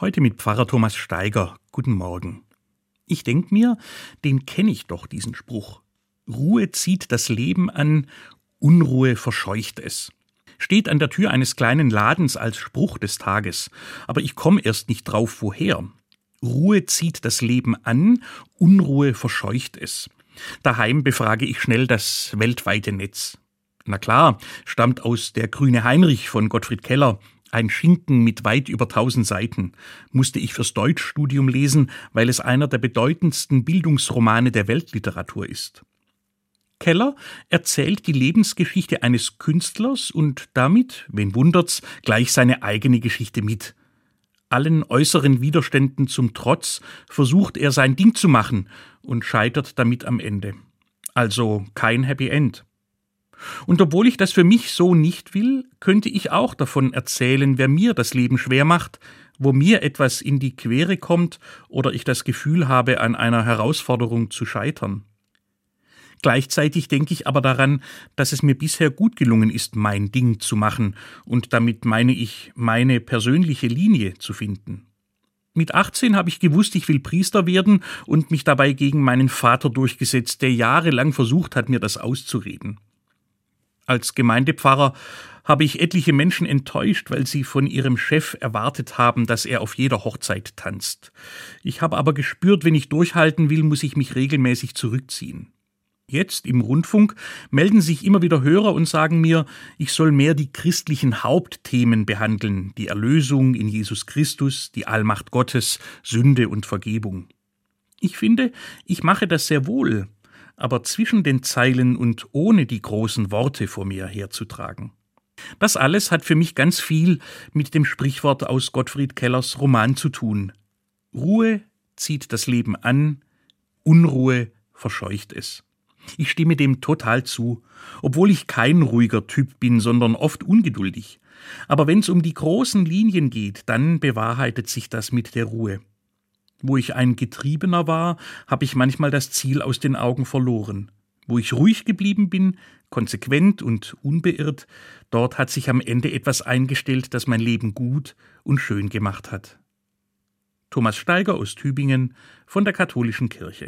Heute mit Pfarrer Thomas Steiger. Guten Morgen. Ich denk mir, den kenne ich doch, diesen Spruch. Ruhe zieht das Leben an, Unruhe verscheucht es. Steht an der Tür eines kleinen Ladens als Spruch des Tages, aber ich komme erst nicht drauf, woher. Ruhe zieht das Leben an, Unruhe verscheucht es. Daheim befrage ich schnell das weltweite Netz. Na klar, stammt aus der Grüne Heinrich von Gottfried Keller, ein Schinken mit weit über tausend Seiten musste ich fürs Deutschstudium lesen, weil es einer der bedeutendsten Bildungsromane der Weltliteratur ist. Keller erzählt die Lebensgeschichte eines Künstlers und damit, wen wundert's, gleich seine eigene Geschichte mit. Allen äußeren Widerständen zum Trotz versucht er sein Ding zu machen und scheitert damit am Ende. Also kein Happy End. Und obwohl ich das für mich so nicht will, könnte ich auch davon erzählen, wer mir das Leben schwer macht, wo mir etwas in die Quere kommt oder ich das Gefühl habe, an einer Herausforderung zu scheitern. Gleichzeitig denke ich aber daran, dass es mir bisher gut gelungen ist, mein Ding zu machen, und damit meine ich, meine persönliche Linie zu finden. Mit 18 habe ich gewusst, ich will Priester werden und mich dabei gegen meinen Vater durchgesetzt, der jahrelang versucht hat, mir das auszureden. Als Gemeindepfarrer habe ich etliche Menschen enttäuscht, weil sie von ihrem Chef erwartet haben, dass er auf jeder Hochzeit tanzt. Ich habe aber gespürt, wenn ich durchhalten will, muss ich mich regelmäßig zurückziehen. Jetzt im Rundfunk melden sich immer wieder Hörer und sagen mir, ich soll mehr die christlichen Hauptthemen behandeln, die Erlösung in Jesus Christus, die Allmacht Gottes, Sünde und Vergebung. Ich finde, ich mache das sehr wohl, aber zwischen den Zeilen und ohne die großen Worte vor mir herzutragen. Das alles hat für mich ganz viel mit dem Sprichwort aus Gottfried Kellers Roman zu tun. Ruhe zieht das Leben an, Unruhe verscheucht es. Ich stimme dem total zu, obwohl ich kein ruhiger Typ bin, sondern oft ungeduldig. Aber wenn es um die großen Linien geht, dann bewahrheitet sich das mit der Ruhe. Wo ich ein Getriebener war, habe ich manchmal das Ziel aus den Augen verloren. Wo ich ruhig geblieben bin, konsequent und unbeirrt, dort hat sich am Ende etwas eingestellt, das mein Leben gut und schön gemacht hat. Thomas Steiger aus Tübingen von der Katholischen Kirche